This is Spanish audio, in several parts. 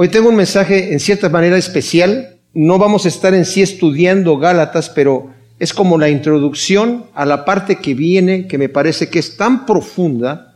Hoy tengo un mensaje en cierta manera especial. No vamos a estar en sí estudiando Gálatas, pero es como la introducción a la parte que viene, que me parece que es tan profunda,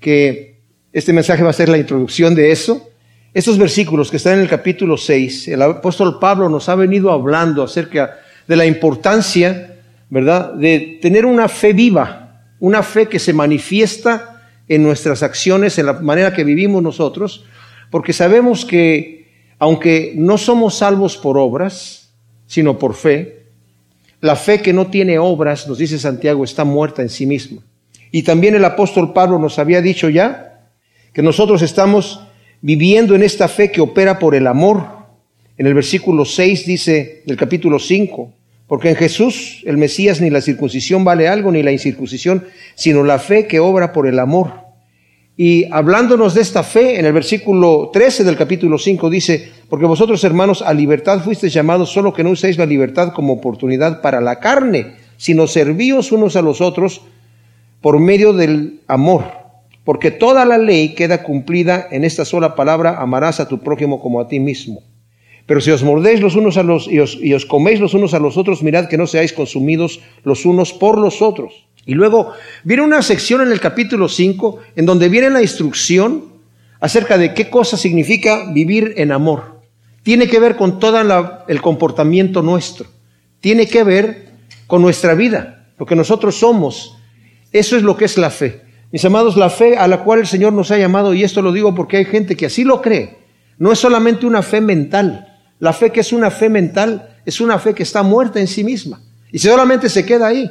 que este mensaje va a ser la introducción de eso. Estos versículos que están en el capítulo 6, el apóstol Pablo nos ha venido hablando acerca de la importancia, ¿verdad?, de tener una fe viva, una fe que se manifiesta en nuestras acciones, en la manera que vivimos nosotros, porque sabemos que aunque no somos salvos por obras, sino por fe, la fe que no tiene obras, nos dice Santiago, está muerta en sí misma. Y también el apóstol Pablo nos había dicho ya que nosotros estamos viviendo en esta fe que opera por el amor. En el versículo 6 dice del capítulo 5, porque en Jesús el Mesías ni la circuncisión vale algo, ni la incircuncisión, sino la fe que obra por el amor. Y hablándonos de esta fe, en el versículo 13 del capítulo 5 dice, porque vosotros hermanos a libertad fuisteis llamados, solo que no uséis la libertad como oportunidad para la carne, sino servíos unos a los otros por medio del amor. Porque toda la ley queda cumplida en esta sola palabra, amarás a tu prójimo como a ti mismo. Pero si os mordéis los unos a los y os, y os coméis los unos a los otros, mirad que no seáis consumidos los unos por los otros. Y luego viene una sección en el capítulo 5 en donde viene la instrucción acerca de qué cosa significa vivir en amor. Tiene que ver con todo el comportamiento nuestro. Tiene que ver con nuestra vida, lo que nosotros somos. Eso es lo que es la fe. Mis amados, la fe a la cual el Señor nos ha llamado, y esto lo digo porque hay gente que así lo cree, no es solamente una fe mental. La fe que es una fe mental es una fe que está muerta en sí misma. Y solamente se queda ahí.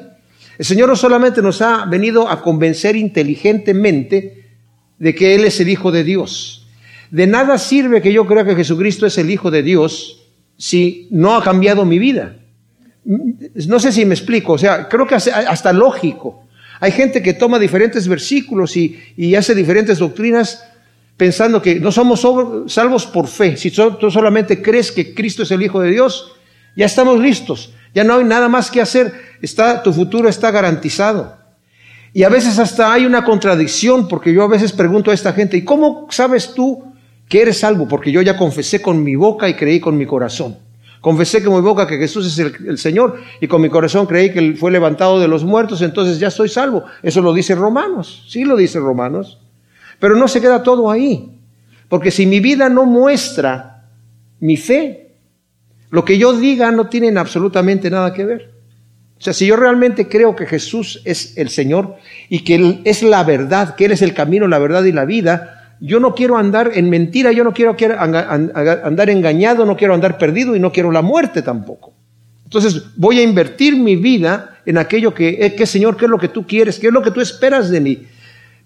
El Señor no solamente nos ha venido a convencer inteligentemente de que Él es el Hijo de Dios. De nada sirve que yo crea que Jesucristo es el Hijo de Dios si no ha cambiado mi vida. No sé si me explico, o sea, creo que hasta lógico. Hay gente que toma diferentes versículos y, hace diferentes doctrinas pensando que no somos salvos por fe. Si tú solamente crees que Cristo es el Hijo de Dios, ya estamos listos. Ya no hay nada más que hacer. Está, tu futuro está garantizado. Y a veces hasta hay una contradicción, porque yo a veces pregunto a esta gente, ¿y cómo sabes tú que eres salvo? Porque yo ya confesé con mi boca y creí con mi corazón. Confesé con mi boca que Jesús es el, Señor y con mi corazón creí que fue levantado de los muertos, entonces ya soy salvo. Eso lo dice Romanos, sí lo dice Romanos. Pero no se queda todo ahí, porque si mi vida no muestra mi fe, lo que yo diga no tiene absolutamente nada que ver. O sea, si yo realmente creo que Jesús es el Señor y que Él es la verdad, que Él es el camino, la verdad y la vida, yo no quiero andar en mentira, yo no quiero andar engañado, no quiero andar perdido y no quiero la muerte tampoco. Entonces voy a invertir mi vida en aquello que, eh, que Señor, ¿qué es lo que tú quieres? ¿Qué es lo que tú esperas de mí?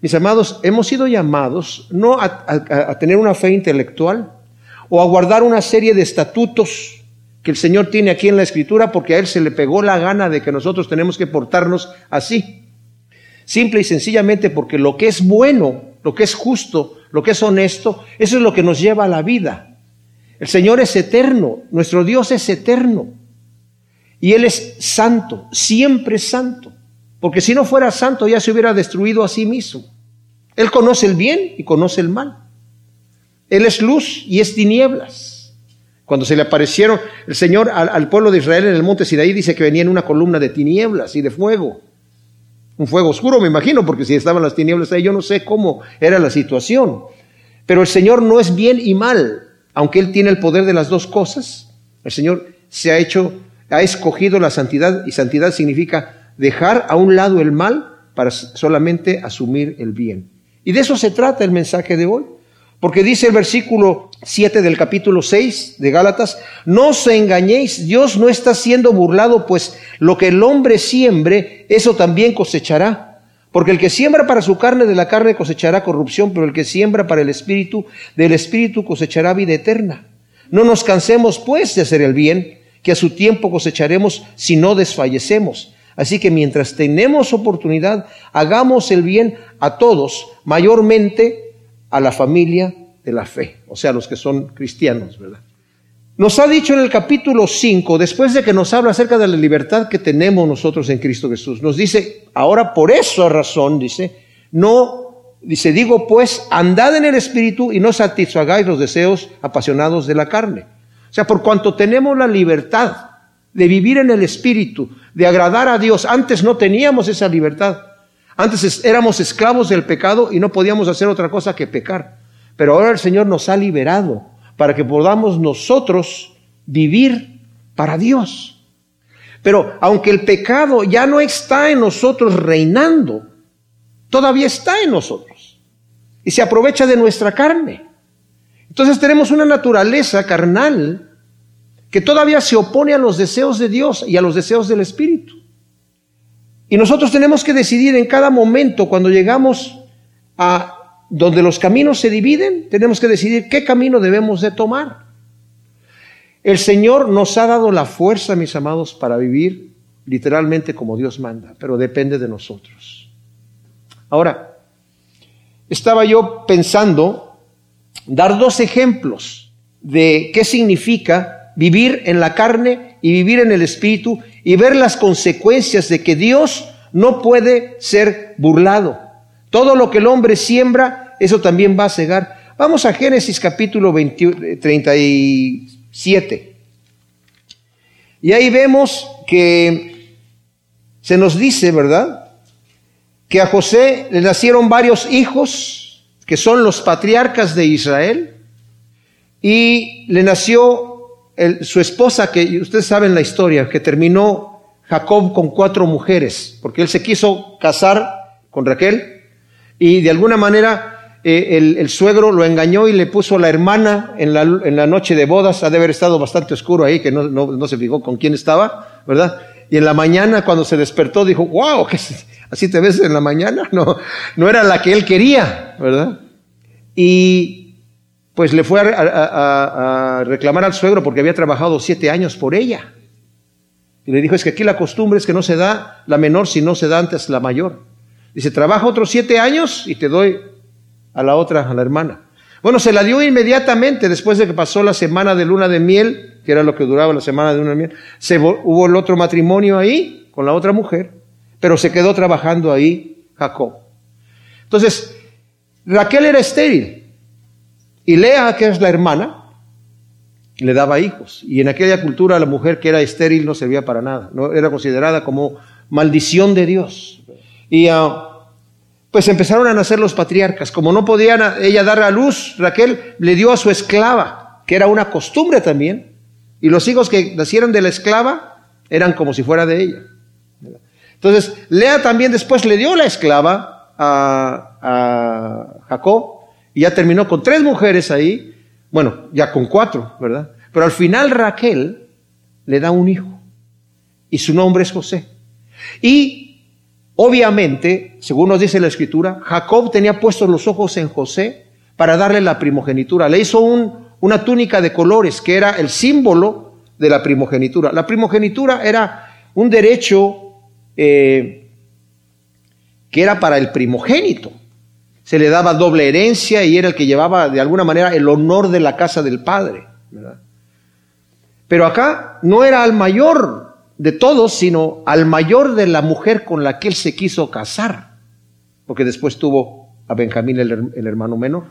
Mis amados, hemos sido llamados no a tener una fe intelectual o a guardar una serie de estatutos que el Señor tiene aquí en la Escritura porque a Él se le pegó la gana de que nosotros tenemos que portarnos así. Simple y sencillamente porque lo que es bueno, lo que es justo, lo que es honesto, eso es lo que nos lleva a la vida. El Señor es eterno, nuestro Dios es eterno. Y Él es santo, siempre santo. Porque si no fuera santo ya se hubiera destruido a sí mismo. Él conoce el bien y conoce el mal. Él es luz y es tinieblas. Cuando se le aparecieron el Señor al, pueblo de Israel en el monte Sinaí, dice que venía en una columna de tinieblas y de fuego. Un fuego oscuro, me imagino, porque si estaban las tinieblas ahí, yo no sé cómo era la situación. Pero el Señor no es bien y mal, aunque Él tiene el poder de las dos cosas. El Señor se ha hecho, ha escogido la santidad, y santidad significa dejar a un lado el mal para solamente asumir el bien. Y de eso se trata el mensaje de hoy. Porque dice el versículo 7 del capítulo 6 de Gálatas, no os engañéis, Dios no está siendo burlado, pues lo que el hombre siembre, eso también cosechará. Porque el que siembra para su carne, de la carne cosechará corrupción, pero el que siembra para el espíritu, del espíritu cosechará vida eterna. No nos cansemos pues de hacer el bien, que a su tiempo cosecharemos si no desfallecemos. Así que mientras tenemos oportunidad, hagamos el bien a todos, mayormente a la familia de la fe, o sea, los que son cristianos, ¿verdad? Nos ha dicho en el capítulo 5, después de que nos habla acerca de la libertad que tenemos nosotros en Cristo Jesús, nos dice, ahora por esa razón, dice, no Dice, digo pues, andad en el Espíritu y no satisfagáis los deseos apasionados de la carne. O sea, por cuanto tenemos la libertad de vivir en el Espíritu, de agradar a Dios, antes no teníamos esa libertad. Antes éramos esclavos del pecado y no podíamos hacer otra cosa que pecar. Pero ahora el Señor nos ha liberado para que podamos nosotros vivir para Dios. Pero aunque el pecado ya no está en nosotros reinando, todavía está en nosotros y se aprovecha de nuestra carne. Entonces tenemos una naturaleza carnal que todavía se opone a los deseos de Dios y a los deseos del Espíritu. Y nosotros tenemos que decidir en cada momento, cuando llegamos a donde los caminos se dividen, tenemos que decidir qué camino debemos de tomar. El Señor nos ha dado la fuerza, mis amados, para vivir literalmente como Dios manda, pero depende de nosotros. Ahora, estaba yo pensando dar dos ejemplos de qué significa vivir en la carne y vivir en el espíritu y ver las consecuencias de que Dios no puede ser burlado. Todo lo que el hombre siembra, eso también va a cegar. Vamos a Génesis capítulo 37. Y ahí vemos que se nos dice, ¿verdad? Que a José le nacieron varios hijos, que son los patriarcas de Israel, y le nació su esposa, que ustedes saben la historia, que terminó Jacob con cuatro mujeres, porque él se quiso casar con Raquel y de alguna manera eh, el, suegro lo engañó y le puso la hermana en la, noche de bodas, ha de haber estado bastante oscuro ahí, que no, no, se fijó con quién estaba, ¿verdad? Y en la mañana cuando se despertó dijo, wow, así te ves en la mañana, no, no era la que él quería, ¿verdad? Y pues le fue a, reclamar al suegro porque había trabajado siete años por ella. Y le dijo, es que aquí la costumbre es que no se da la menor si no se da antes la mayor. Dice, trabaja otros siete años y te doy a la otra, a la hermana. Bueno, se la dio inmediatamente después de que pasó la semana de luna de miel, que era lo que duraba la semana de luna de miel. Se, hubo el otro matrimonio ahí con la otra mujer, pero se quedó trabajando ahí Jacob. Entonces, Raquel era estéril. Y Lea, que es la hermana, le daba hijos. Y en aquella cultura la mujer que era estéril no servía para nada. No era considerada como maldición de Dios. Y ah, pues empezaron a nacer los patriarcas. Como no podían ella dar a luz, Raquel le dio a su esclava, que era una costumbre también. Y los hijos que nacieron de la esclava eran como si fuera de ella. Entonces, Lea también después le dio la esclava a, a Jacob y ya terminó con tres mujeres ahí, bueno, ya con cuatro, ¿verdad? Pero al final Raquel le da un hijo y su nombre es José. Y obviamente, según nos dice la escritura, Jacob tenía puestos los ojos en José para darle la primogenitura. Le hizo un, una túnica de colores que era el símbolo de la primogenitura. La primogenitura era un derecho eh, que era para el primogénito se le daba doble herencia y era el que llevaba de alguna manera el honor de la casa del padre. Pero acá no era al mayor de todos, sino al mayor de la mujer con la que él se quiso casar, porque después tuvo a Benjamín el, el hermano menor.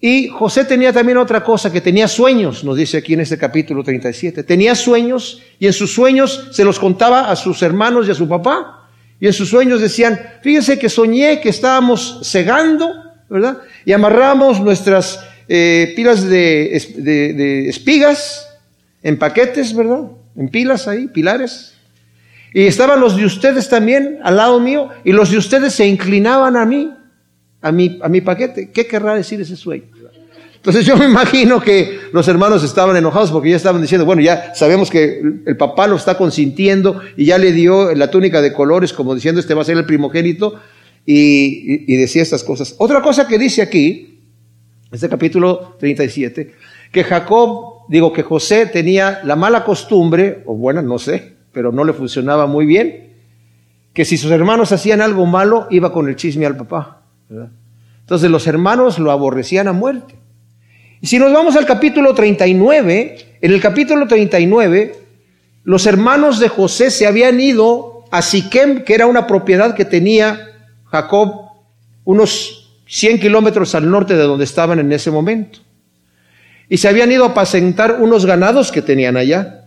Y José tenía también otra cosa, que tenía sueños, nos dice aquí en este capítulo 37. Tenía sueños y en sus sueños se los contaba a sus hermanos y a su papá. Y en sus sueños decían, fíjense que soñé que estábamos cegando, ¿verdad? Y amarramos nuestras eh, pilas de, espigas en paquetes, ¿verdad? En pilas ahí, pilares. Y estaban los de ustedes también al lado mío, y los de ustedes se inclinaban a mí, a mi, a mi paquete. ¿Qué querrá decir ese sueño? Entonces yo me imagino que los hermanos estaban enojados porque ya estaban diciendo, bueno, ya sabemos que el papá lo está consintiendo y ya le dio la túnica de colores como diciendo, este va a ser el primogénito y, decía estas cosas. Otra cosa que dice aquí, este capítulo 37, que Jacob, digo que José tenía la mala costumbre, o buena, no sé, pero no le funcionaba muy bien, que si sus hermanos hacían algo malo, iba con el chisme al papá. Entonces los hermanos lo aborrecían a muerte. Y si nos vamos al capítulo 39, en el capítulo 39, los hermanos de José se habían ido a Siquem, que era una propiedad que tenía Jacob, unos 100 kilómetros al norte de donde estaban en ese momento. Y se habían ido a apacentar unos ganados que tenían allá.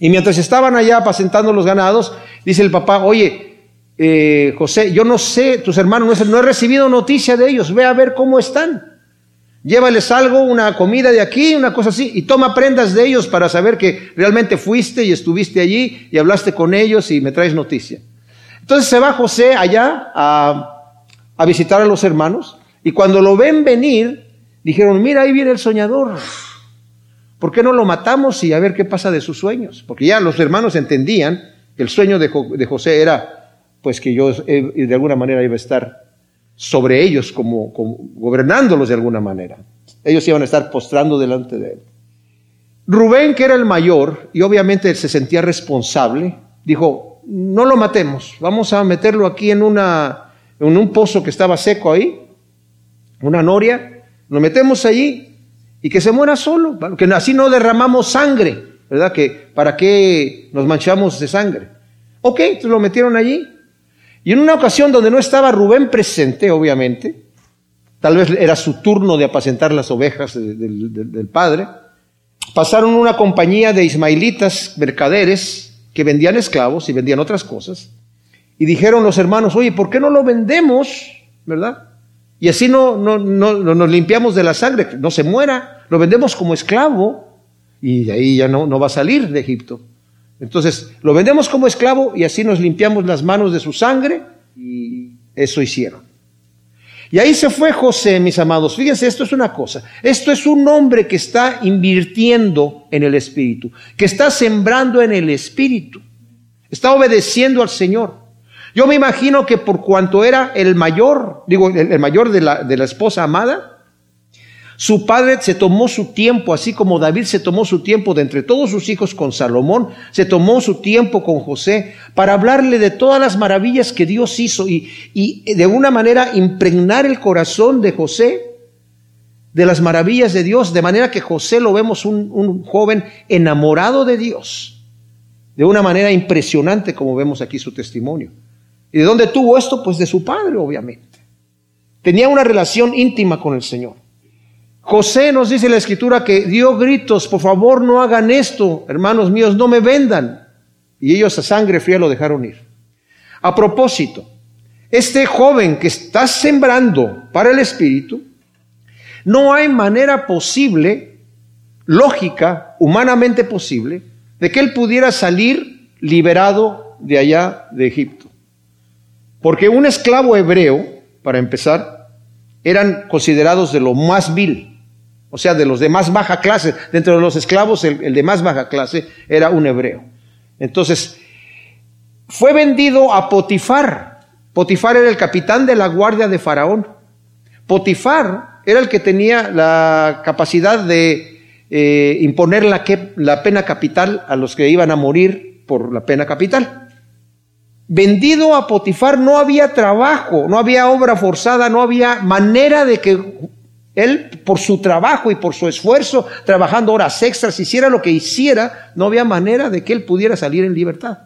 Y mientras estaban allá apacentando los ganados, dice el papá, oye, eh, José, yo no sé, tus hermanos, no he recibido noticia de ellos, ve a ver cómo están. Llévales algo, una comida de aquí, una cosa así, y toma prendas de ellos para saber que realmente fuiste y estuviste allí y hablaste con ellos y me traes noticia. Entonces se va José allá a, visitar a los hermanos y cuando lo ven venir, dijeron, mira, ahí viene el soñador. ¿Por qué no lo matamos y a ver qué pasa de sus sueños? Porque ya los hermanos entendían que el sueño de, de José era, pues que yo eh, de alguna manera iba a estar sobre ellos como, gobernándolos de alguna manera. Ellos iban a estar postrando delante de él. Rubén, que era el mayor, y obviamente él se sentía responsable, dijo, no lo matemos, vamos a meterlo aquí en, una, en un pozo que estaba seco ahí, una noria, lo metemos allí y que se muera solo, que así no derramamos sangre, ¿verdad? Que para qué nos manchamos de sangre. Ok, entonces lo metieron allí y en una ocasión donde no estaba Rubén presente, obviamente, tal vez era su turno de apacentar las ovejas del, padre, pasaron una compañía de ismaelitas mercaderes que vendían esclavos y vendían otras cosas, y dijeron los hermanos, oye, ¿por qué no lo vendemos? ¿Verdad? Y así no, no, no, nos limpiamos de la sangre, no se muera, lo vendemos como esclavo y de ahí ya no, no va a salir de Egipto. Entonces, lo vendemos como esclavo y así nos limpiamos las manos de su sangre y eso hicieron. Y ahí se fue José, mis amados. Fíjense, esto es una cosa. Esto es un hombre que está invirtiendo en el Espíritu, que está sembrando en el Espíritu. Está obedeciendo al Señor. Yo me imagino que por cuanto era el mayor, digo, el, mayor de la, de la esposa amada, su padre se tomó su tiempo, así como David se tomó su tiempo de entre todos sus hijos con Salomón, se tomó su tiempo con José para hablarle de todas las maravillas que Dios hizo y, de una manera impregnar el corazón de José de las maravillas de Dios, de manera que José lo vemos un, un joven enamorado de Dios, de una manera impresionante como vemos aquí su testimonio. ¿Y de dónde tuvo esto? Pues de su padre, obviamente. Tenía una relación íntima con el Señor. José nos dice la escritura que dio gritos, por favor no hagan esto, hermanos míos, no me vendan. Y ellos a sangre fría lo dejaron ir. A propósito, este joven que está sembrando para el Espíritu, no hay manera posible, lógica, humanamente posible, de que él pudiera salir liberado de allá de Egipto. Porque un esclavo hebreo, para empezar, eran considerados de lo más vil o sea, de los de más baja clase. Dentro de los esclavos, el, de más baja clase era un hebreo. Entonces, fue vendido a Potifar. Potifar era el capitán de la guardia de Faraón. Potifar era el que tenía la capacidad de eh, imponer la, la pena capital a los que iban a morir por la pena capital. Vendido a Potifar no había trabajo, no había obra forzada, no había manera de que él, por su trabajo y por su esfuerzo, trabajando horas extras, hiciera lo que hiciera, no había manera de que él pudiera salir en libertad.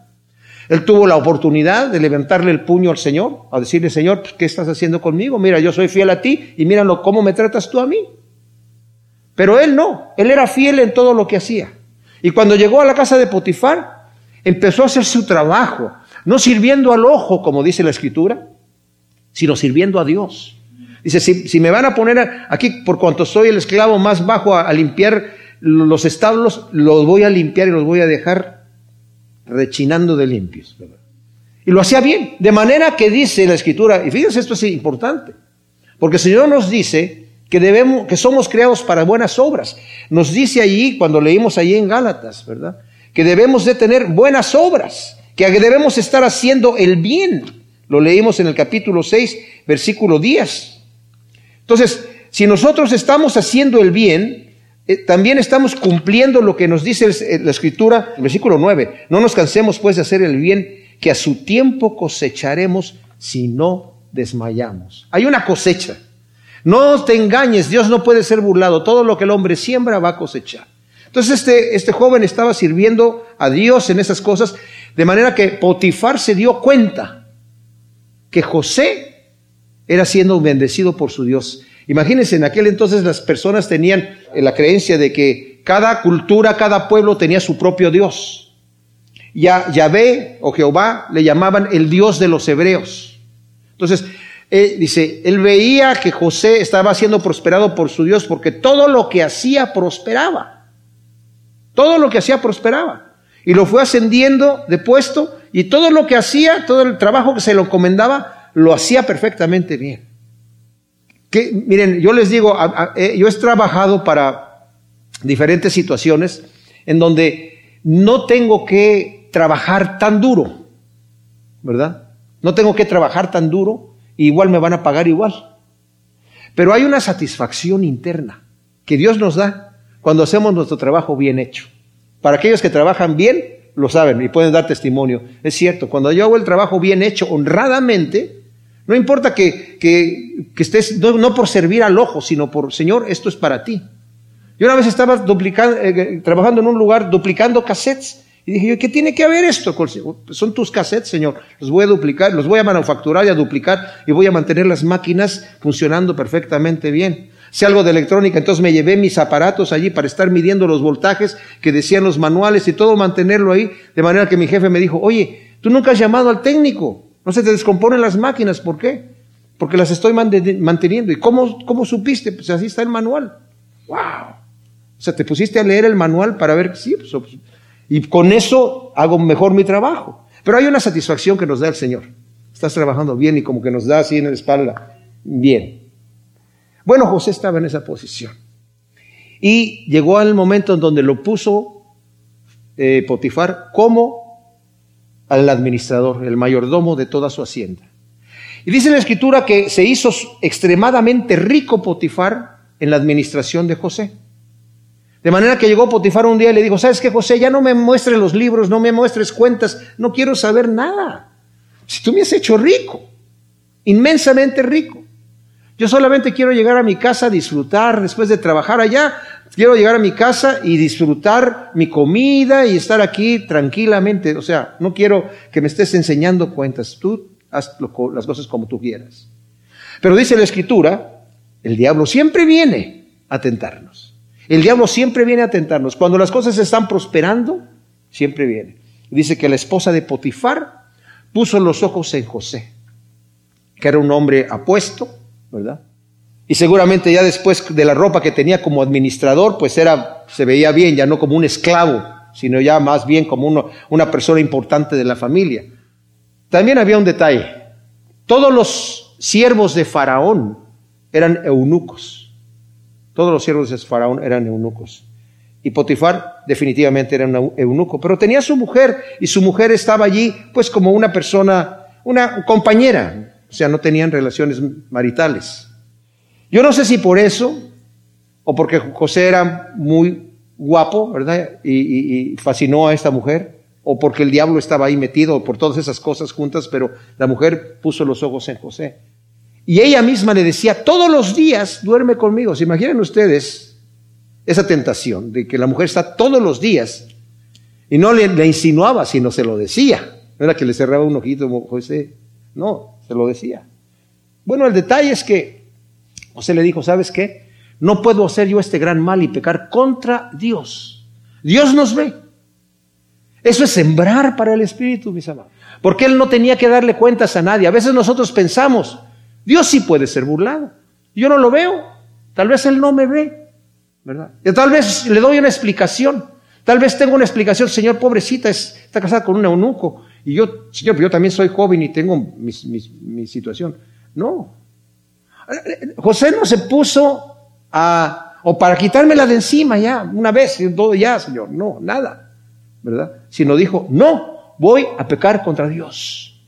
Él tuvo la oportunidad de levantarle el puño al Señor, a decirle, Señor, ¿qué estás haciendo conmigo? Mira, yo soy fiel a ti y míralo cómo me tratas tú a mí. Pero él no, él era fiel en todo lo que hacía. Y cuando llegó a la casa de Potifar, empezó a hacer su trabajo, no sirviendo al ojo, como dice la escritura, sino sirviendo a Dios. Dice, si, me van a poner aquí, por cuanto soy el esclavo más bajo, a, limpiar los establos, los voy a limpiar y los voy a dejar rechinando de limpios. Y lo hacía bien, de manera que dice la escritura, y fíjense esto es importante, porque el Señor nos dice que debemos, que somos creados para buenas obras. Nos dice allí, cuando leímos allí en Gálatas, ¿verdad? Que debemos de tener buenas obras, que debemos estar haciendo el bien. Lo leímos en el capítulo 6, versículo 10. Entonces, si nosotros estamos haciendo el bien, eh, también estamos cumpliendo lo que nos dice eh, la escritura, el versículo 9. No nos cansemos pues de hacer el bien, que a su tiempo cosecharemos si no desmayamos. Hay una cosecha. No te engañes, Dios no puede ser burlado. Todo lo que el hombre siembra va a cosechar. Entonces este, este joven estaba sirviendo a Dios en esas cosas, de manera que Potifar se dio cuenta que José era siendo bendecido por su Dios. Imagínense, en aquel entonces las personas tenían la creencia de que cada cultura, cada pueblo tenía su propio Dios. Ya Yahvé o Jehová le llamaban el Dios de los hebreos. Entonces, eh, dice, él veía que José estaba siendo prosperado por su Dios porque todo lo que hacía prosperaba. Todo lo que hacía prosperaba. Y lo fue ascendiendo de puesto y todo lo que hacía, todo el trabajo que se lo encomendaba, lo hacía perfectamente bien. Miren, yo les digo, eh, yo he trabajado para diferentes situaciones en donde no tengo que trabajar tan duro, ¿verdad? No tengo que trabajar tan duro, igual me van a pagar igual. Pero hay una satisfacción interna que Dios nos da cuando hacemos nuestro trabajo bien hecho. Para aquellos que trabajan bien, lo saben y pueden dar testimonio. Es cierto, cuando yo hago el trabajo bien hecho, honradamente, no importa que, que, estés, no, por servir al ojo, sino por, Señor, esto es para ti. Yo una vez estaba duplicando, eh, trabajando en un lugar duplicando cassettes y dije, ¿qué tiene que haber esto? Son tus cassettes, Señor. Los voy a duplicar, los voy a manufacturar y a duplicar y voy a mantener las máquinas funcionando perfectamente bien. Si algo de electrónica, entonces me llevé mis aparatos allí para estar midiendo los voltajes que decían los manuales y todo mantenerlo ahí, de manera que mi jefe me dijo, oye, tú nunca has llamado al técnico, no se te descomponen las máquinas, ¿por qué? Porque las estoy manteniendo. ¿Y cómo, cómo supiste? Pues así está el manual. ¡Wow! O sea, te pusiste a leer el manual para ver, sí, pues, pues, y con eso hago mejor mi trabajo. Pero hay una satisfacción que nos da el Señor. Estás trabajando bien y como que nos da así en la espalda. Bien. Bueno, José estaba en esa posición. Y llegó al momento en donde lo puso eh, Potifar como al administrador, el mayordomo de toda su hacienda. Y dice la escritura que se hizo extremadamente rico Potifar en la administración de José. De manera que llegó Potifar un día y le dijo, ¿sabes qué, José? Ya no me muestres los libros, no me muestres cuentas, no quiero saber nada. Si tú me has hecho rico, inmensamente rico. Yo solamente quiero llegar a mi casa a disfrutar después de trabajar allá. Quiero llegar a mi casa y disfrutar mi comida y estar aquí tranquilamente. O sea, no quiero que me estés enseñando cuentas. Tú haz las cosas como tú quieras. Pero dice la escritura, el diablo siempre viene a tentarnos. El diablo siempre viene a tentarnos. Cuando las cosas están prosperando, siempre viene. Dice que la esposa de Potifar puso los ojos en José, que era un hombre apuesto, ¿verdad? Y seguramente ya después de la ropa que tenía como administrador, pues era, se veía bien, ya no como un esclavo, sino ya más bien como una persona importante de la familia. También había un detalle. Todos los siervos de Faraón eran eunucos. Todos los siervos de Faraón eran eunucos. Y Potifar definitivamente era un eunuco, pero tenía su mujer y su mujer estaba allí pues como una persona, una compañera, o sea, no tenían relaciones maritales. Yo no sé si por eso, o porque José era muy guapo, ¿verdad? Y, fascinó a esta mujer, o porque el diablo estaba ahí metido, o por todas esas cosas juntas, pero la mujer puso los ojos en José. Y ella misma le decía, todos los días duerme conmigo. ¿Se imaginan ustedes esa tentación de que la mujer está todos los días y no le, insinuaba, sino se lo decía? No era que le cerraba un ojito, José. No, se lo decía. Bueno, el detalle es que José le dijo, ¿sabes qué? No puedo hacer yo este gran mal y pecar contra Dios. Dios nos ve. Eso es sembrar para el Espíritu, mis amados. Porque Él no tenía que darle cuentas a nadie. A veces nosotros pensamos, Dios sí puede ser burlado. Yo no lo veo. Tal vez Él no me ve. ¿verdad? Y tal vez le doy una explicación. Tal vez tengo una explicación, Señor, pobrecita, está casada con un eunuco. Y yo, Señor, yo también soy joven y tengo mi, situación. No. José no se puso a, o para quitármela de encima ya, una vez, todo ya, Señor. No, nada. ¿Verdad? Sino dijo, no, voy a pecar contra Dios.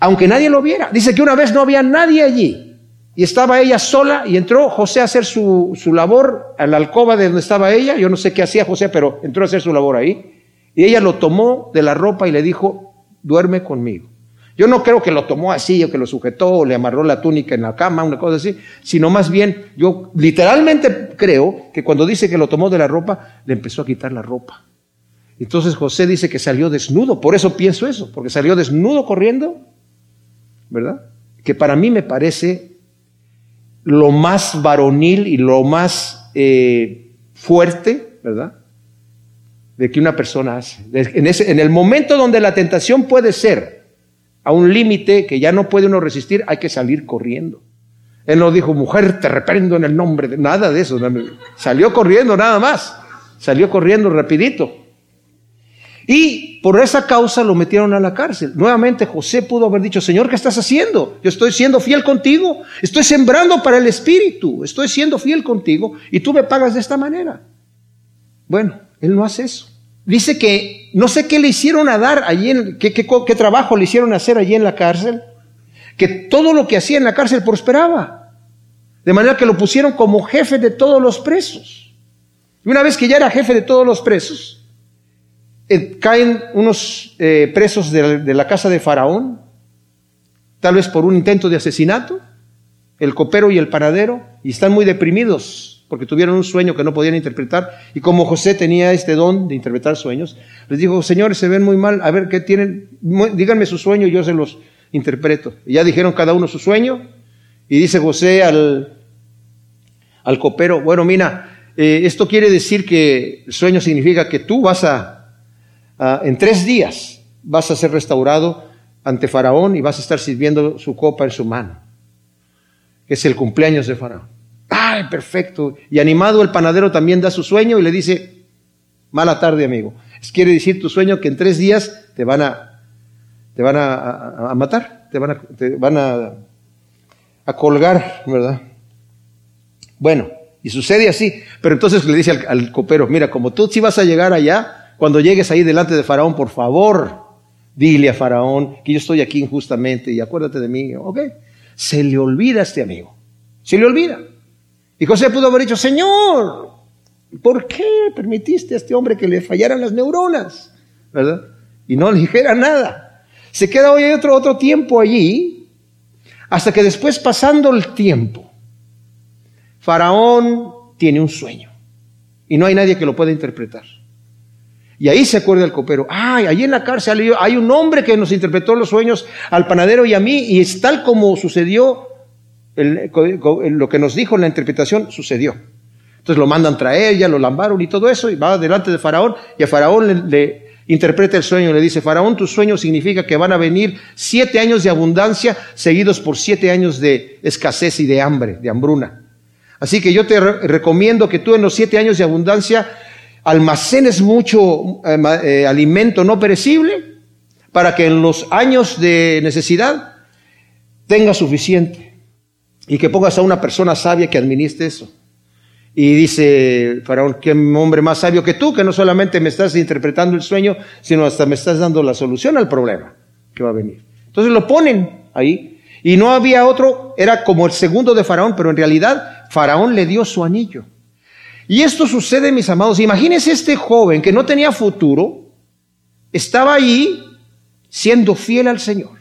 Aunque nadie lo viera. Dice que una vez no había nadie allí. Y estaba ella sola y entró José a hacer su, su labor a la alcoba de donde estaba ella. Yo no sé qué hacía José, pero entró a hacer su labor ahí. Y ella lo tomó de la ropa y le dijo, duerme conmigo. Yo no creo que lo tomó así o que lo sujetó o le amarró la túnica en la cama, una cosa así, sino más bien yo literalmente creo que cuando dice que lo tomó de la ropa, le empezó a quitar la ropa. Entonces José dice que salió desnudo, por eso pienso eso, porque salió desnudo corriendo, ¿verdad? que para mí me parece lo más varonil y lo más eh, fuerte, ¿verdad? De que una persona hace. En, el momento donde la tentación puede ser a un límite que ya no puede uno resistir, hay que salir corriendo. Él no dijo, mujer, te reprendo en el nombre de nada de eso. Salió corriendo nada más. Salió corriendo rapidito. Y por esa causa lo metieron a la cárcel. Nuevamente José pudo haber dicho, Señor, ¿qué estás haciendo? Yo estoy siendo fiel contigo. Estoy sembrando para el Espíritu. Estoy siendo fiel contigo y tú me pagas de esta manera. Bueno, él no hace eso. Dice que no sé qué le hicieron a dar allí, en, qué, qué trabajo le hicieron hacer allí en la cárcel, que todo lo que hacía en la cárcel prosperaba. De manera que lo pusieron como jefe de todos los presos. Y una vez que ya era jefe de todos los presos, eh, caen unos eh, presos de la, casa de Faraón, tal vez por un intento de asesinato, el copero y el panadero, y están muy deprimidos porque tuvieron un sueño que no podían interpretar. Y como José tenía este don de interpretar sueños, les dijo, señores, se ven muy mal, a ver qué tienen, díganme su sueño y yo se los interpreto. Y ya dijeron cada uno su sueño, y dice José al, al copero, bueno, mira, eh, esto quiere decir que el sueño significa que tú vas a Ah, en tres días vas a ser restaurado ante Faraón y vas a estar sirviendo su copa en su mano. Es el cumpleaños de Faraón. ¡Ay, perfecto! Y animado el panadero también da su sueño y le dice, mala tarde, amigo. Quiere decir tu sueño que en tres días te van a, te van a, matar, te van a, te van a, colgar, ¿verdad? Bueno, y sucede así. Pero entonces le dice al, al copero, mira, como tú sí vas a llegar allá, cuando llegues ahí delante de Faraón, por favor, dile a Faraón que yo estoy aquí injustamente y acuérdate de mí. Ok, se le olvida a este amigo. Se le olvida. Y José pudo haber dicho, Señor, ¿por qué permitiste a este hombre que le fallaran las neuronas? ¿Verdad? Y no le dijera nada. Se queda hoy otro, otro tiempo allí, hasta que después, pasando el tiempo, Faraón tiene un sueño. Y no hay nadie que lo pueda interpretar. Y ahí se acuerda el copero, ay, allí en la cárcel hay un hombre que nos interpretó los sueños al panadero y a mí, y es tal como sucedió, lo que nos dijo en la interpretación, sucedió. Entonces lo mandan traer, ya lo lambaron y todo eso, y va delante de Faraón, y a Faraón le, interpreta el sueño, le dice, Faraón, tu sueño significa que van a venir siete años de abundancia seguidos por siete años de escasez y de hambre, de hambruna. Así que yo te recomiendo que tú en los siete años de abundancia almacenes mucho eh, eh, alimento no perecible para que en los años de necesidad tengas suficiente y que pongas a una persona sabia que administre eso. Y dice Faraón, qué hombre más sabio que tú, que no solamente me estás interpretando el sueño, sino hasta me estás dando la solución al problema que va a venir. Entonces lo ponen ahí. Y no había otro, era como el segundo de Faraón, pero en realidad Faraón le dio su anillo. Y esto sucede, mis amados. Imagínense este joven que no tenía futuro, estaba allí siendo fiel al Señor,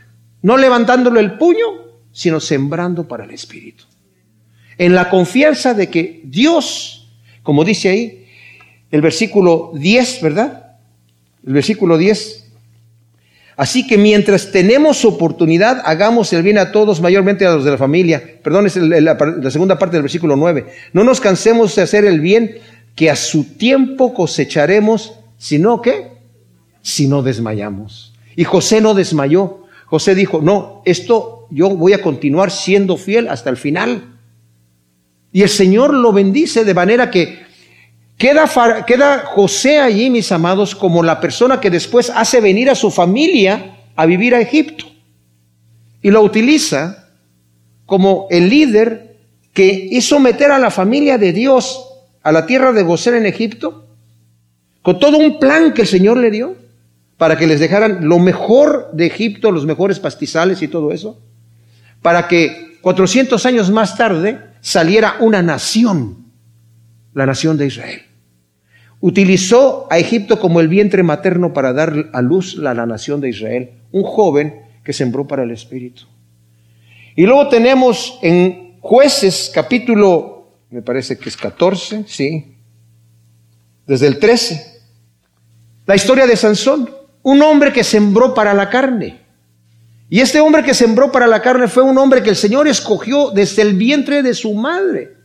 no levantándole el puño, sino sembrando para el Espíritu. En la confianza de que Dios, como dice ahí, el versículo 10, ¿verdad? El versículo 10 Así que mientras tenemos oportunidad, hagamos el bien a todos, mayormente a los de la familia. Perdón, es la, segunda parte del versículo 9. No nos cansemos de hacer el bien, que a su tiempo cosecharemos, sino que, si no desmayamos. Y José no desmayó. José dijo, no, esto yo voy a continuar siendo fiel hasta el final. Y el Señor lo bendice de manera que Queda, José allí, mis amados, como la persona que después hace venir a su familia a vivir a Egipto. Y lo utiliza como el líder que hizo meter a la familia de Dios a la tierra de Gosén en Egipto, con todo un plan que el Señor le dio, para que les dejaran lo mejor de Egipto, los mejores pastizales y todo eso, para que 400 años más tarde saliera una nación, la nación de Israel. Utilizó a Egipto como el vientre materno para dar a luz a la nación de Israel, un joven que sembró para el Espíritu. Y luego tenemos en jueces capítulo, me parece que es 14, sí, desde el 13, la historia de Sansón, un hombre que sembró para la carne. Y este hombre que sembró para la carne fue un hombre que el Señor escogió desde el vientre de su madre.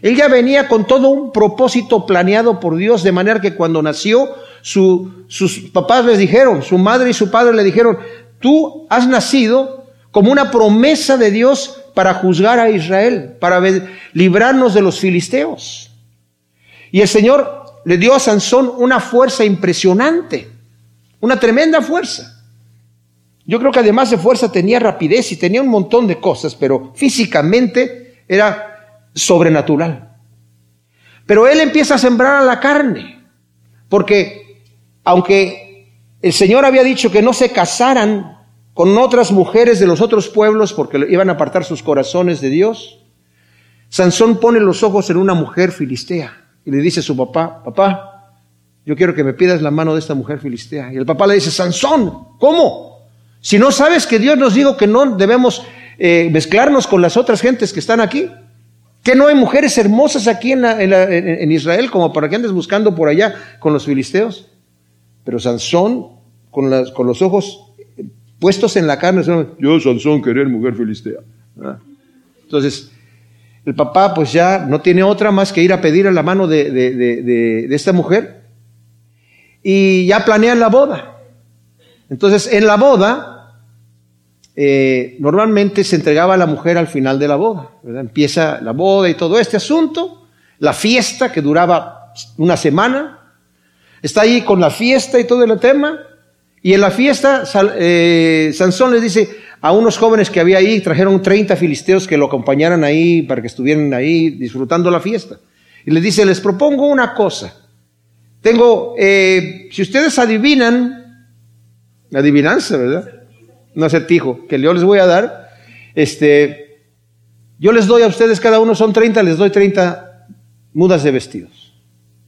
Él ya venía con todo un propósito planeado por Dios, de manera que cuando nació, sus papás les dijeron, su madre y su padre le dijeron, tú has nacido como una promesa de Dios para juzgar a Israel, para librarnos de los filisteos. Y el Señor le dio a Sansón una fuerza impresionante, una tremenda fuerza. Yo creo que además de fuerza tenía rapidez y tenía un montón de cosas, pero físicamente era sobrenatural. Pero él empieza a sembrar a la carne, porque aunque el Señor había dicho que no se casaran con otras mujeres de los otros pueblos porque iban a apartar sus corazones de Dios. Sansón pone los ojos en una mujer filistea y le dice a su papá, papá, yo quiero que me pidas la mano de esta mujer filistea. Y el papá le dice, Sansón, ¿cómo? Si no sabes que Dios nos dijo que no debemos eh, mezclarnos con las otras gentes que están aquí, que no hay mujeres hermosas aquí en, en Israel como para que andes buscando por allá con los filisteos. Pero Sansón, con, las, con los ojos puestos en la carne, yo Sansón querer mujer filistea. Ah. Entonces, el papá pues ya no tiene otra más que ir a pedir a la mano de, esta mujer y ya planean la boda. Entonces, en la boda, eh, normalmente se entregaba a la mujer al final de la boda. Empieza la boda y todo este asunto, la fiesta que duraba una semana, está ahí con la fiesta y todo el tema, y en la fiesta, eh, Sansón les dice a unos jóvenes que había ahí, trajeron 30 filisteos que lo acompañaran ahí para que estuvieran ahí disfrutando la fiesta. Y les dice, les propongo una cosa. Tengo, eh, si ustedes adivinan, adivinanza, ¿verdad? No acertijo, que yo les voy a dar, este, yo les doy a ustedes, cada uno son 30, les doy 30 mudas de vestidos.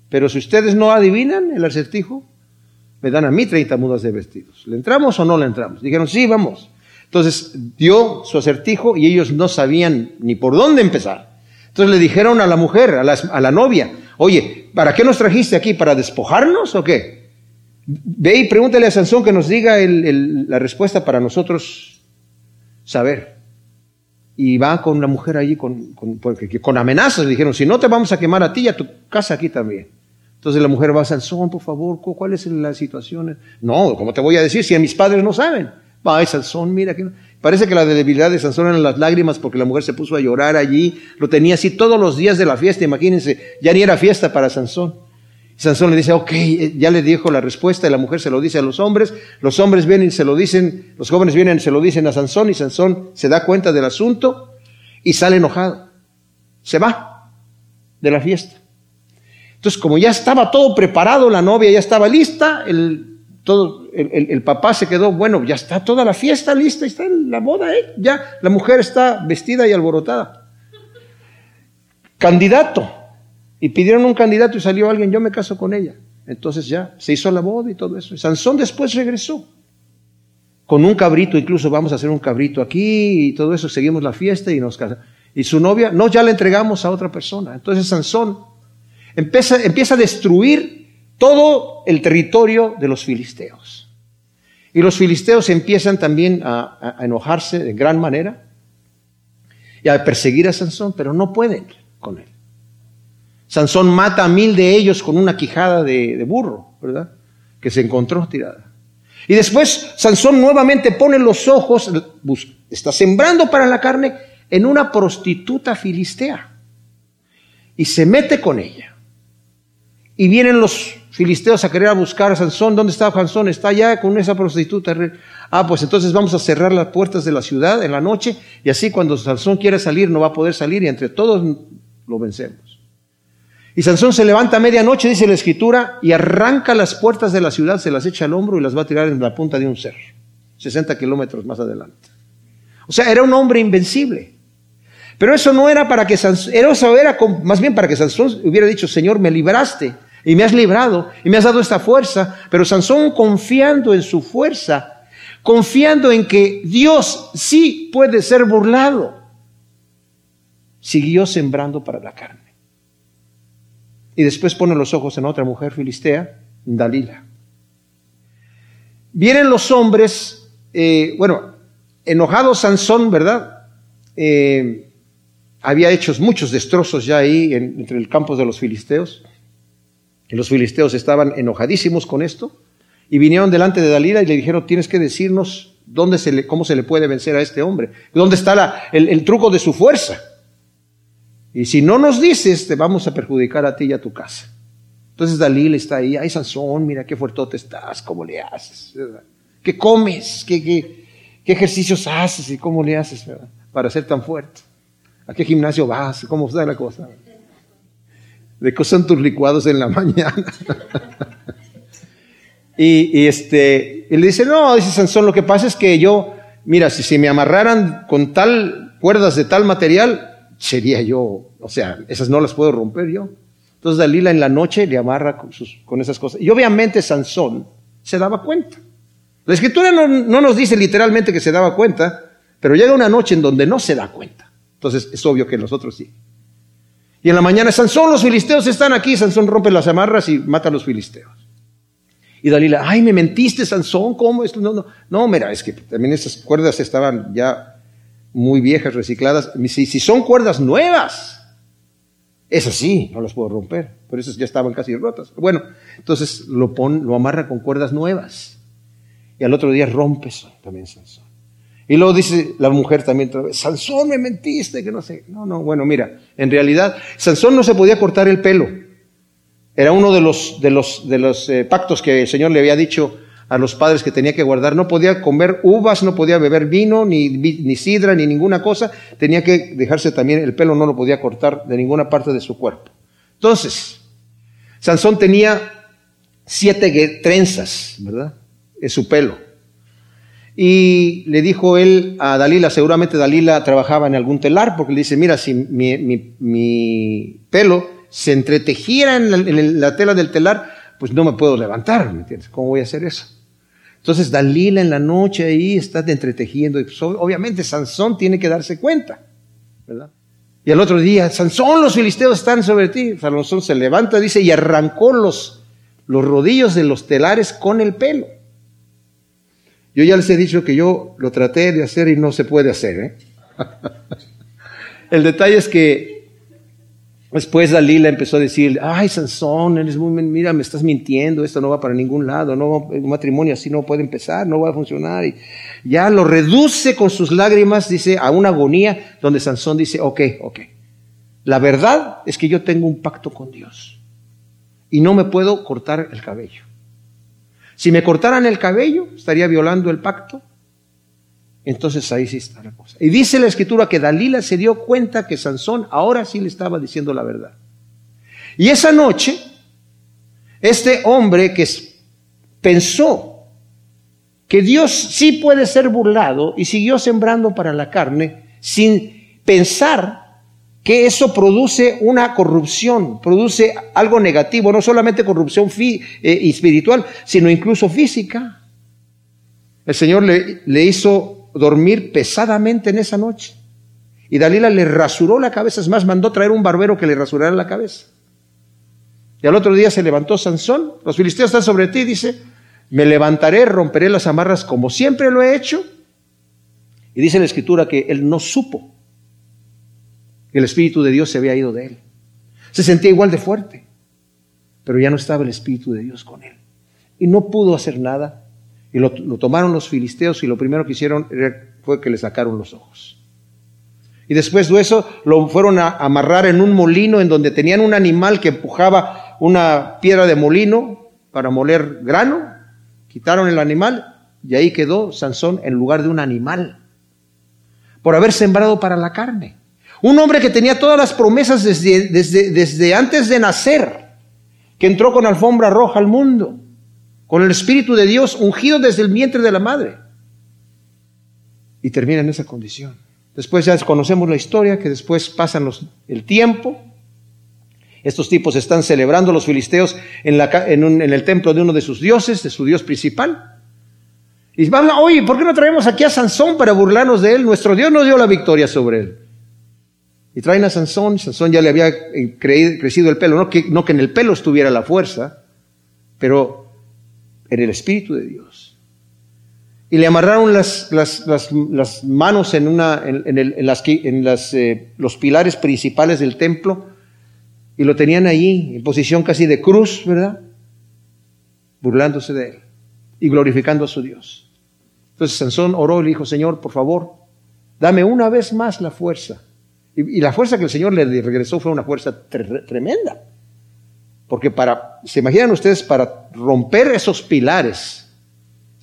Pero si ustedes no adivinan el acertijo, me dan a mí 30 mudas de vestidos. ¿Le entramos o no le entramos? Dijeron, sí, vamos. Entonces dio su acertijo y ellos no sabían ni por dónde empezar. Entonces le dijeron a la mujer, a la, novia, oye, ¿para qué nos trajiste aquí? ¿Para despojarnos o qué? Ve y pregúntale a Sansón que nos diga la respuesta para nosotros saber. Y va con la mujer allí con, con, amenazas. Le dijeron, si no te vamos a quemar a ti y a tu casa aquí también. Entonces la mujer va a Sansón, por favor, ¿cuál es la situación? No, ¿cómo te voy a decir si a mis padres no saben? Va, Sansón, mira que Parece que la debilidad de Sansón eran las lágrimas porque la mujer se puso a llorar allí, lo tenía así todos los días de la fiesta, imagínense, ya ni era fiesta para Sansón. Sansón le dice, ok, eh, ya le dijo la respuesta y la mujer se lo dice a los hombres, los hombres vienen y se lo dicen, los jóvenes vienen y se lo dicen a Sansón y Sansón se da cuenta del asunto y sale enojado. Se va de la fiesta. Entonces, como ya estaba todo preparado, la novia ya estaba lista, el, todo, el, papá se quedó, bueno, ya está toda la fiesta lista, está la boda, ¿eh? ya la mujer está vestida y alborotada. Candidato. Y pidieron un candidato y salió alguien, yo me caso con ella. Entonces ya se hizo la boda y todo eso. Sansón después regresó con un cabrito, incluso vamos a hacer un cabrito aquí y todo eso, seguimos la fiesta y nos casamos. Y su novia, no, ya la entregamos a otra persona. Entonces Sansón Empieza, empieza a destruir todo el territorio de los filisteos. Y los filisteos empiezan también a, enojarse de gran manera y a perseguir a Sansón, pero no pueden con él. Sansón mata a mil de ellos con una quijada de, burro, ¿verdad? Que se encontró tirada. Y después Sansón nuevamente pone los ojos, está sembrando para la carne en una prostituta filistea. Y se mete con ella. Y vienen los filisteos a querer buscar a Sansón. ¿Dónde está Sansón? Está allá con esa prostituta. Ah, pues entonces vamos a cerrar las puertas de la ciudad en la noche y así cuando Sansón quiera salir no va a poder salir y entre todos lo vencemos. Y Sansón se levanta a medianoche, dice la escritura, y arranca las puertas de la ciudad, se las echa al hombro y las va a tirar en la punta de un cerro, 60 kilómetros más adelante. O sea, era un hombre invencible. Pero eso no era para que Sansón, eso era más bien para que Sansón hubiera dicho, Señor, me libraste y me has librado y me has dado esta fuerza, pero Sansón confiando en su fuerza, confiando en que Dios sí puede ser burlado, siguió sembrando para la carne. Y después pone los ojos en otra mujer filistea, Dalila. Vienen los hombres, eh, bueno, enojado Sansón, ¿verdad? Eh, había hecho muchos destrozos ya ahí entre el campo de los filisteos. Y los filisteos estaban enojadísimos con esto y vinieron delante de Dalila y le dijeron, tienes que decirnos dónde se le, cómo se le puede vencer a este hombre, dónde está el, el truco de su fuerza. Y si no nos dices, te vamos a perjudicar a ti y a tu casa. Entonces Dalila está ahí, ay Sansón, mira qué fuertote estás, cómo le haces, ¿qué comes? ¿Qué, qué, qué ejercicios haces y cómo le haces para ser tan fuerte? ¿A qué gimnasio vas? ¿Cómo está la cosa? ¿De qué son tus licuados en la mañana? y, este, le dice, no, dice Sansón, lo que pasa es que yo, mira, si se me amarraran con tal cuerdas de tal material, sería yo, o sea, esas no las puedo romper yo. Entonces Dalila en la noche le amarra con, sus, con esas cosas. Y obviamente Sansón se daba cuenta. La escritura no, no, nos dice literalmente que se daba cuenta, pero llega una noche en donde no se da cuenta. Entonces es obvio que nosotros sí. Y en la mañana, Sansón, los filisteos están aquí. Sansón rompe las amarras y mata a los filisteos. Y Dalila, ay, me mentiste, Sansón, ¿cómo? Esto? No, no, no, mira, es que también esas cuerdas estaban ya muy viejas, recicladas. Si, si son cuerdas nuevas, esas sí, no las puedo romper, pero esas ya estaban casi rotas. Bueno, entonces lo, pon, lo amarra con cuerdas nuevas. Y al otro día rompe también Sansón. Y luego dice la mujer también otra vez, Sansón, me mentiste, que no sé. No, no, bueno, mira, en realidad Sansón no se podía cortar el pelo. Era uno de los, de los, de los eh, pactos que el Señor le había dicho a los padres que tenía que guardar. No podía comer uvas, no podía beber vino, ni, ni sidra, ni ninguna cosa. Tenía que dejarse también, el pelo no lo podía cortar de ninguna parte de su cuerpo. Entonces, Sansón tenía siete trenzas, ¿verdad? En su pelo. Y le dijo él a Dalila, seguramente Dalila trabajaba en algún telar, porque le dice, mira, si mi, pelo se entretejiera en la, en la, tela del telar, pues no me puedo levantar, ¿me entiendes? ¿Cómo voy a hacer eso? Entonces Dalila en la noche ahí está entretejiendo pues, obviamente Sansón tiene que darse cuenta, ¿verdad? Y al otro día, Sansón, los filisteos están sobre ti. Sansón se levanta, dice, y arrancó los, los rodillos de los telares con el pelo. Yo ya les he dicho que yo lo traté de hacer y no se puede hacer. ¿eh? el detalle es que Después Dalila empezó a decir, ay Sansón, eres muy, mira, me estás mintiendo, esto no va para ningún lado, no, un matrimonio así no puede empezar, no va a funcionar. Y ya lo reduce con sus lágrimas, dice, a una agonía donde Sansón dice, ok, ok, la verdad es que yo tengo un pacto con Dios y no me puedo cortar el cabello. Si me cortaran el cabello, estaría violando el pacto entonces ahí sí está la cosa. Y dice la escritura que Dalila se dio cuenta que Sansón ahora sí le estaba diciendo la verdad. Y esa noche, este hombre que pensó que Dios sí puede ser burlado y siguió sembrando para la carne sin pensar que eso produce una corrupción, produce algo negativo, no solamente corrupción eh, espiritual, sino incluso física. El Señor le, le hizo dormir pesadamente en esa noche. Y Dalila le rasuró la cabeza, es más, mandó traer un barbero que le rasurara la cabeza. Y al otro día se levantó Sansón, los filisteos están sobre ti, dice, me levantaré, romperé las amarras como siempre lo he hecho. Y dice la escritura que él no supo que el Espíritu de Dios se había ido de él. Se sentía igual de fuerte, pero ya no estaba el Espíritu de Dios con él. Y no pudo hacer nada y lo, tomaron los filisteos y lo primero que hicieron fue que le sacaron los ojos. Y después de eso lo fueron a amarrar en un molino en donde tenían un animal que empujaba una piedra de molino para moler grano. Quitaron el animal y ahí quedó Sansón en lugar de un animal. Por haber sembrado para la carne. Un hombre que tenía todas las promesas desde, desde, desde antes de nacer, que entró con alfombra roja al mundo con el Espíritu de Dios ungido desde el vientre de la madre. Y termina en esa condición. Después ya conocemos la historia, que después pasan los, el tiempo. Estos tipos están celebrando los filisteos en, la, en, el templo de uno de sus dioses, de su dios principal. Y van, oye, ¿por qué no traemos aquí a Sansón para burlarnos de él? Nuestro Dios nos dio la victoria sobre él. Y traen a Sansón, Sansón ya le había eh, crecido el pelo, no que, no que en el pelo estuviera la fuerza, pero en el Espíritu de Dios. y le amarraron las, manos en, una, en, el, en, las, en eh, los pilares principales del templo y lo tenían allí en posición casi de cruz, ¿verdad? Burlándose de él y glorificando a su Dios. Entonces Sansón oró y le dijo, Señor, por favor, dame una vez más la fuerza. Y la fuerza que el Señor le regresó fue una fuerza tremenda. Porque para, se imaginan ustedes, para romper esos pilares,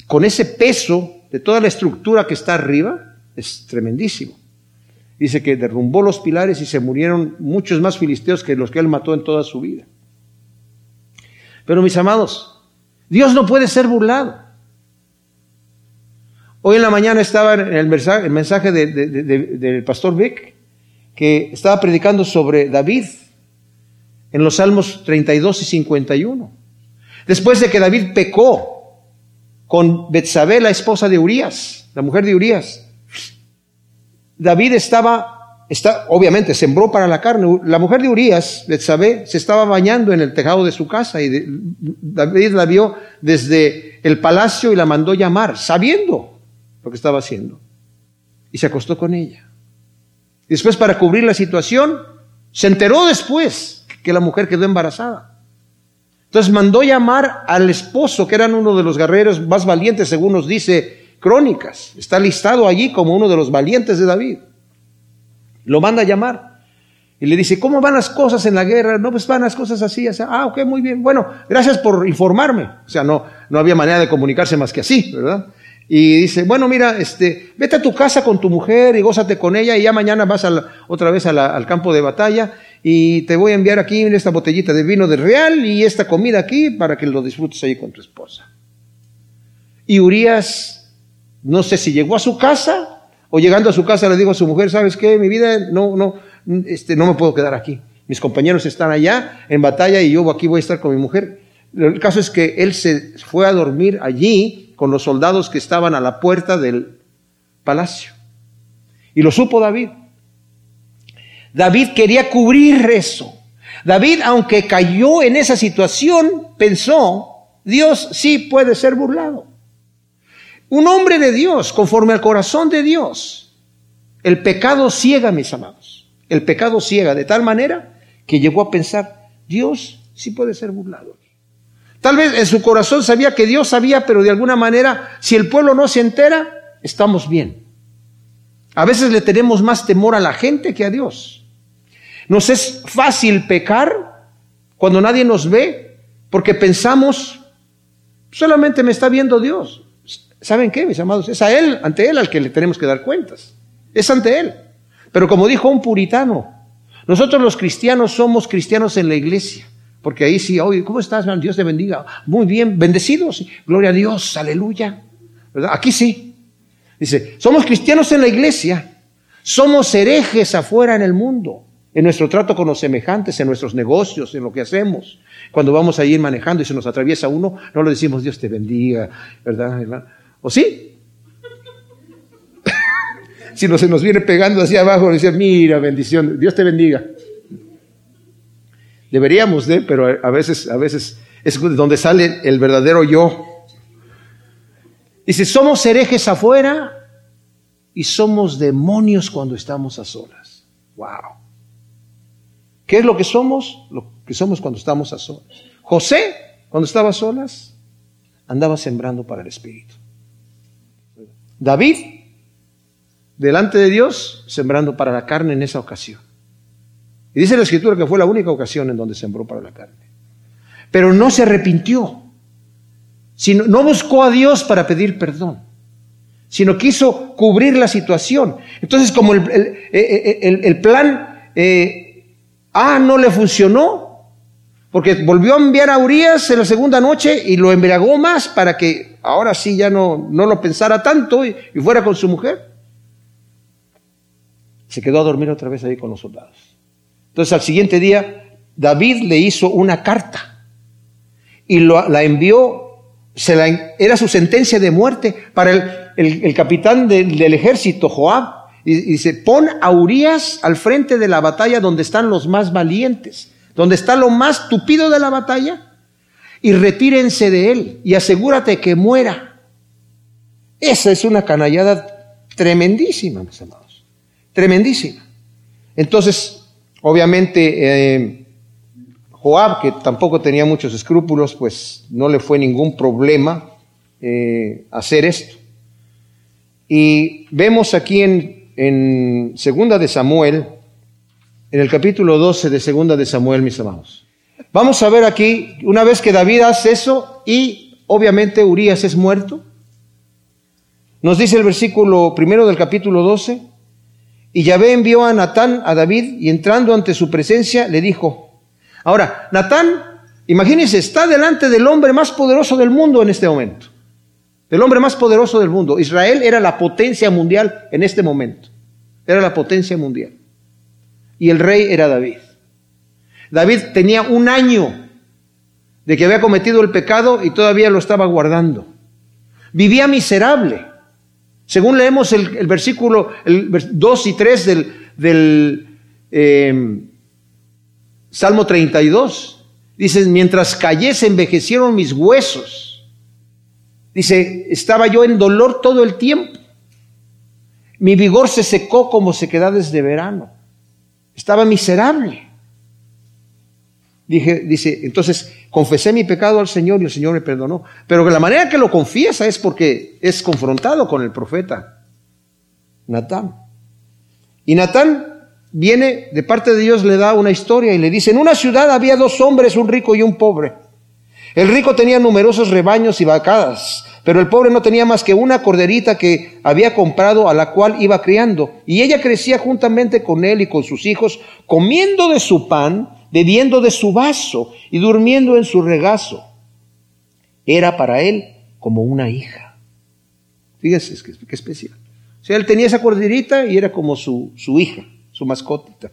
con ese peso de toda la estructura que está arriba, es tremendísimo. Dice que derrumbó los pilares y se murieron muchos más filisteos que los que él mató en toda su vida. Pero mis amados, Dios no puede ser burlado. Hoy en la mañana estaba en el mensaje, el mensaje del pastor Vic, que estaba predicando sobre David en los Salmos 32 y 51. Después de que David pecó con Betsabé, la esposa de Urias, la mujer de Urias. David estaba, está, obviamente, sembró para la carne. La mujer de Urias, Betsabé, se estaba bañando en el tejado de su casa y David la vio desde el palacio y la mandó llamar, sabiendo lo que estaba haciendo. Y se acostó con ella. Después, para cubrir la situación, se enteró después que la mujer quedó embarazada. Entonces mandó llamar al esposo, que era uno de los guerreros más valientes, según nos dice Crónicas. Está listado allí como uno de los valientes de David. Lo manda a llamar. Y le dice, ¿cómo van las cosas en la guerra? No, pues van las cosas así. así. Ah, ok, muy bien. Bueno, gracias por informarme. O sea, no, no había manera de comunicarse más que así, ¿verdad? Y dice, bueno, mira, este, vete a tu casa con tu mujer y gózate con ella y ya mañana vas otra vez al campo de batalla y te voy a enviar aquí esta botellita de vino de real y esta comida aquí para que lo disfrutes ahí con tu esposa. Y Urias, no sé si llegó a su casa o llegando a su casa le dijo a su mujer, ¿sabes qué? Mi vida no, no, este, no me puedo quedar aquí. Mis compañeros están allá en batalla y yo aquí voy a estar con mi mujer. El caso es que él se fue a dormir allí con los soldados que estaban a la puerta del palacio. Y lo supo David. David quería cubrir eso. David, aunque cayó en esa situación, pensó, Dios sí puede ser burlado. Un hombre de Dios, conforme al corazón de Dios, el pecado ciega, mis amados. El pecado ciega de tal manera que llegó a pensar, Dios sí puede ser burlado. Tal vez en su corazón sabía que Dios sabía, pero de alguna manera, si el pueblo no se entera, estamos bien. A veces le tenemos más temor a la gente que a Dios. Nos es fácil pecar cuando nadie nos ve, porque pensamos, solamente me está viendo Dios. ¿Saben qué, mis amados? Es a Él, ante Él al que le tenemos que dar cuentas. Es ante Él. Pero como dijo un puritano, nosotros los cristianos somos cristianos en la iglesia. Porque ahí sí, oye, ¿cómo estás? Dios te bendiga. Muy bien, bendecidos. Gloria a Dios, aleluya. Aquí sí. Dice, somos cristianos en la iglesia, somos herejes afuera en el mundo, en nuestro trato con los semejantes, en nuestros negocios, en lo que hacemos. Cuando vamos a ir manejando y se nos atraviesa uno, no le decimos Dios te bendiga, ¿verdad, hermano? ¿O sí? si no se nos viene pegando hacia abajo, dice, mira, bendición, Dios te bendiga. Deberíamos de, pero a veces, a veces es donde sale el verdadero yo. Dice, somos herejes afuera y somos demonios cuando estamos a solas. Wow. ¿Qué es lo que somos? Lo que somos cuando estamos a solas. José, cuando estaba a solas, andaba sembrando para el Espíritu. David, delante de Dios, sembrando para la carne en esa ocasión. Y dice la escritura que fue la única ocasión en donde sembró para la carne. Pero no se arrepintió, sino, no buscó a Dios para pedir perdón, sino quiso cubrir la situación. Entonces, como el, el, plan eh, A no le funcionó, porque volvió a enviar a Urias en la segunda noche y lo embriagó más para que ahora sí ya no, no lo pensara tanto y fuera con su mujer. Se quedó a dormir otra vez ahí con los soldados. Entonces al siguiente día David le hizo una carta y la envió, se la, era su sentencia de muerte para el, capitán del ejército, Joab. Y, dice, pon a Urias al frente de la batalla donde están los más valientes, donde está lo más tupido de la batalla, y retírense de él y asegúrate que muera. Esa es una canallada tremendísima, mis amados. Tremendísima. Entonces, obviamente, eh, Joab, que tampoco tenía muchos escrúpulos, pues no le fue ningún problema eh, hacer esto. Y vemos aquí en, en Segunda de Samuel, en el capítulo 12 de Segunda de Samuel, mis amados. Vamos a ver aquí, una vez que David hace eso y obviamente Urias es muerto, nos dice el versículo primero del capítulo 12, y Yahvé envió a Natán a David y entrando ante su presencia le dijo, ahora, Natán, imagínense, está delante del hombre más poderoso del mundo en este momento, del hombre más poderoso del mundo. Israel era la potencia mundial en este momento, era la potencia mundial. Y el rey era David. David tenía un año de que había cometido el pecado y todavía lo estaba guardando. Vivía miserable. Según leemos el, versículo el 2 y 3 del, eh, Salmo 32, dice, mientras callé se envejecieron mis huesos. Dice, estaba yo en dolor todo el tiempo. Mi vigor se secó como se queda desde verano. Estaba miserable. Dije, dice, entonces confesé mi pecado al Señor y el Señor me perdonó. Pero la manera que lo confiesa es porque es confrontado con el profeta Natán. Y Natán viene de parte de Dios, le da una historia y le dice, en una ciudad había dos hombres, un rico y un pobre. El rico tenía numerosos rebaños y vacadas, pero el pobre no tenía más que una corderita que había comprado a la cual iba criando. Y ella crecía juntamente con él y con sus hijos, comiendo de su pan bebiendo de su vaso y durmiendo en su regazo. Era para él como una hija. Fíjense, qué, especial. O sea, él tenía esa corderita y era como su, su hija, su mascotita.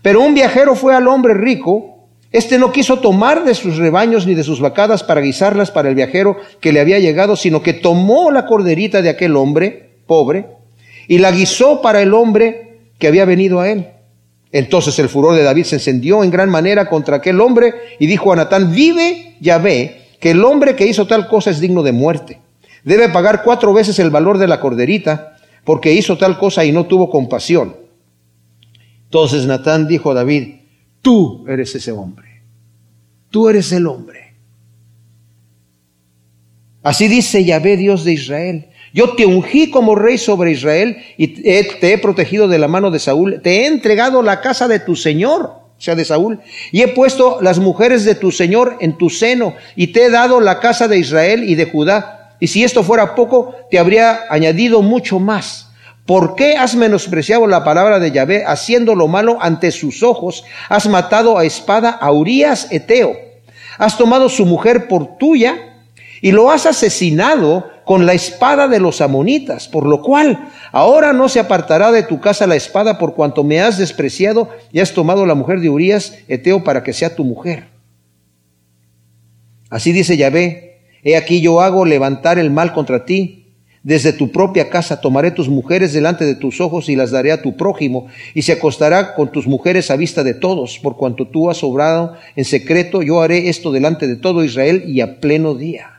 Pero un viajero fue al hombre rico este no quiso tomar de sus rebaños ni de sus vacadas para guisarlas para el viajero que le había llegado, sino que tomó la corderita de aquel hombre pobre y la guisó para el hombre que había venido a él. Entonces el furor de David se encendió en gran manera contra aquel hombre y dijo a Natán, vive ve que el hombre que hizo tal cosa es digno de muerte. Debe pagar cuatro veces el valor de la corderita porque hizo tal cosa y no tuvo compasión. Entonces Natán dijo a David, tú eres ese hombre, tú eres el hombre. Así dice Yahvé, Dios de Israel. Yo te ungí como rey sobre Israel y te he protegido de la mano de Saúl. Te he entregado la casa de tu Señor, o sea, de Saúl. Y he puesto las mujeres de tu Señor en tu seno y te he dado la casa de Israel y de Judá. Y si esto fuera poco, te habría añadido mucho más. ¿Por qué has menospreciado la palabra de Yahvé, haciendo lo malo ante sus ojos? Has matado a espada a Urias Eteo. Has tomado su mujer por tuya y lo has asesinado con la espada de los amonitas, por lo cual ahora no se apartará de tu casa la espada por cuanto me has despreciado y has tomado la mujer de Urías, Eteo, para que sea tu mujer. Así dice Yahvé, he aquí yo hago levantar el mal contra ti. Desde tu propia casa tomaré tus mujeres delante de tus ojos y las daré a tu prójimo, y se acostará con tus mujeres a vista de todos, por cuanto tú has obrado en secreto, yo haré esto delante de todo Israel y a pleno día.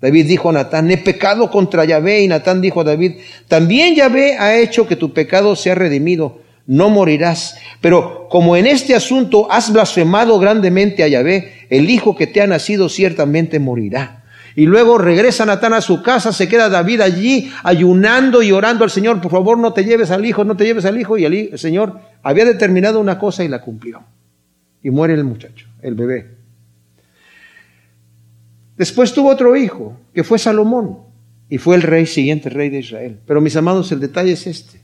David dijo a Natán, he pecado contra Yahvé. Y Natán dijo a David, también Yahvé ha hecho que tu pecado sea redimido, no morirás. Pero como en este asunto has blasfemado grandemente a Yahvé, el hijo que te ha nacido ciertamente morirá. Y luego regresa Natán a su casa, se queda David allí ayunando y orando al Señor, por favor no te lleves al hijo, no te lleves al hijo. Y el Señor había determinado una cosa y la cumplió. Y muere el muchacho, el bebé. Después tuvo otro hijo, que fue Salomón, y fue el rey siguiente, rey de Israel. Pero mis amados, el detalle es este.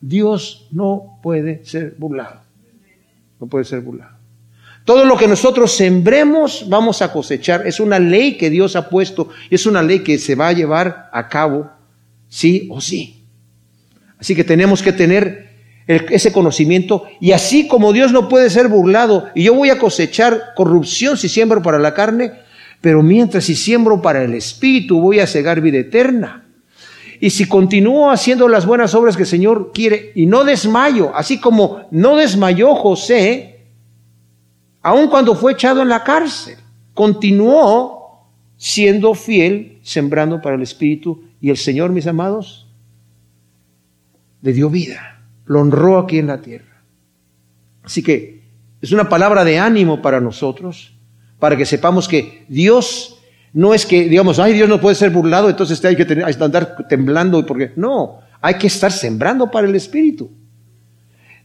Dios no puede ser burlado. No puede ser burlado. Todo lo que nosotros sembremos vamos a cosechar. Es una ley que Dios ha puesto y es una ley que se va a llevar a cabo sí o sí. Así que tenemos que tener ese conocimiento y así como Dios no puede ser burlado y yo voy a cosechar corrupción si siembro para la carne, pero mientras si siembro para el Espíritu voy a cegar vida eterna. Y si continúo haciendo las buenas obras que el Señor quiere y no desmayo, así como no desmayó José, aun cuando fue echado en la cárcel, continuó siendo fiel, sembrando para el Espíritu. Y el Señor, mis amados, le dio vida, lo honró aquí en la tierra. Así que es una palabra de ánimo para nosotros, para que sepamos que Dios no es que, digamos, ay, Dios no puede ser burlado, entonces hay que tener, hay que andar temblando, porque no, hay que estar sembrando para el Espíritu.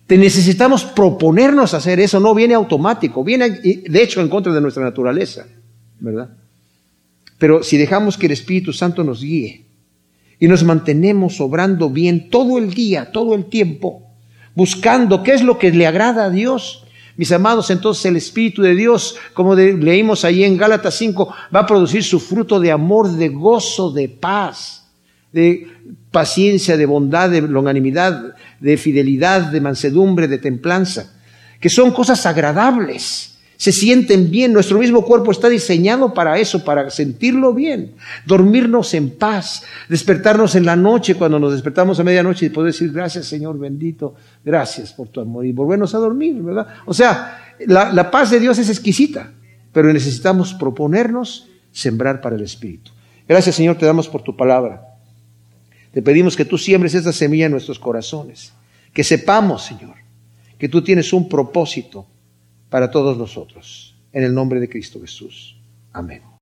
Necesitamos proponernos hacer eso, no viene automático, viene de hecho en contra de nuestra naturaleza, ¿verdad? Pero si dejamos que el Espíritu Santo nos guíe y nos mantenemos obrando bien todo el día, todo el tiempo, buscando qué es lo que le agrada a Dios, mis amados, entonces el Espíritu de Dios, como leímos ahí en Gálatas 5, va a producir su fruto de amor, de gozo, de paz, de paciencia, de bondad, de longanimidad, de fidelidad, de mansedumbre, de templanza, que son cosas agradables se sienten bien. Nuestro mismo cuerpo está diseñado para eso, para sentirlo bien, dormirnos en paz, despertarnos en la noche cuando nos despertamos a medianoche y poder decir gracias Señor bendito, gracias por tu amor y volvernos a dormir, ¿verdad? O sea, la, la paz de Dios es exquisita, pero necesitamos proponernos sembrar para el Espíritu. Gracias Señor, te damos por tu palabra. Te pedimos que tú siembres esta semilla en nuestros corazones, que sepamos, Señor, que tú tienes un propósito para todos nosotros. En el nombre de Cristo Jesús. Amén.